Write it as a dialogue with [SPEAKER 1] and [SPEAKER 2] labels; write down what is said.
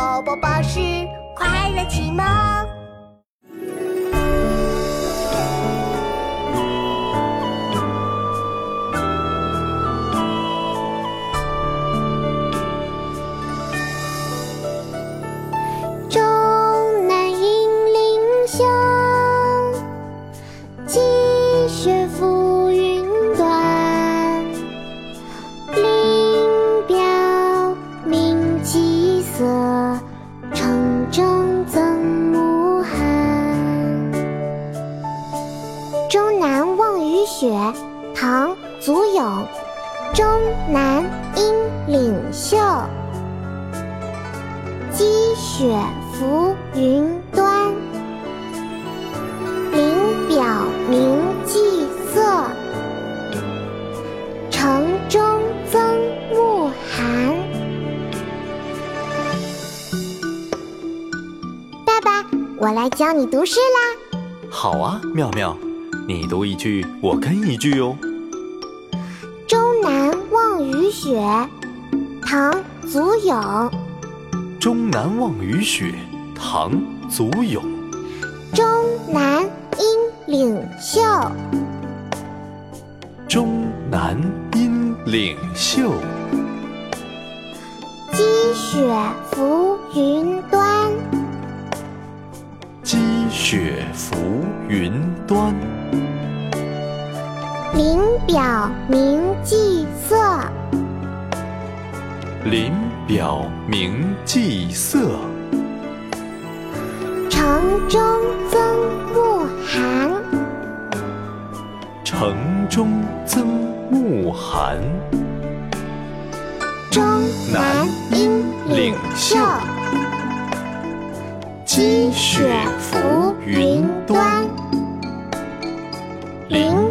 [SPEAKER 1] 宝宝巴士快乐启蒙。
[SPEAKER 2] 雪》唐·祖咏。终南阴岭秀。积雪浮云端，林表明霁色，城中增暮寒。爸爸，我来教你读诗啦！
[SPEAKER 3] 好啊，妙妙，你读一句，我跟一句哦。
[SPEAKER 2] 《终南望雨雪》唐·祖咏。
[SPEAKER 3] 终南望雨雪，唐·祖咏。
[SPEAKER 2] 终南阴岭秀，
[SPEAKER 3] 终南阴岭秀。
[SPEAKER 2] 积雪浮云端，
[SPEAKER 3] 积雪浮云端。
[SPEAKER 2] 林表明霁色，
[SPEAKER 3] 林表明霁色。
[SPEAKER 2] 城中增暮寒。
[SPEAKER 3] 城中增暮寒。
[SPEAKER 2] 终南阴岭秀，
[SPEAKER 3] 积雪浮云端。
[SPEAKER 2] 林